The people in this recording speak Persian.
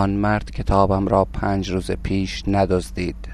آن مرد کتابم را پنج روز پیش ندزدید.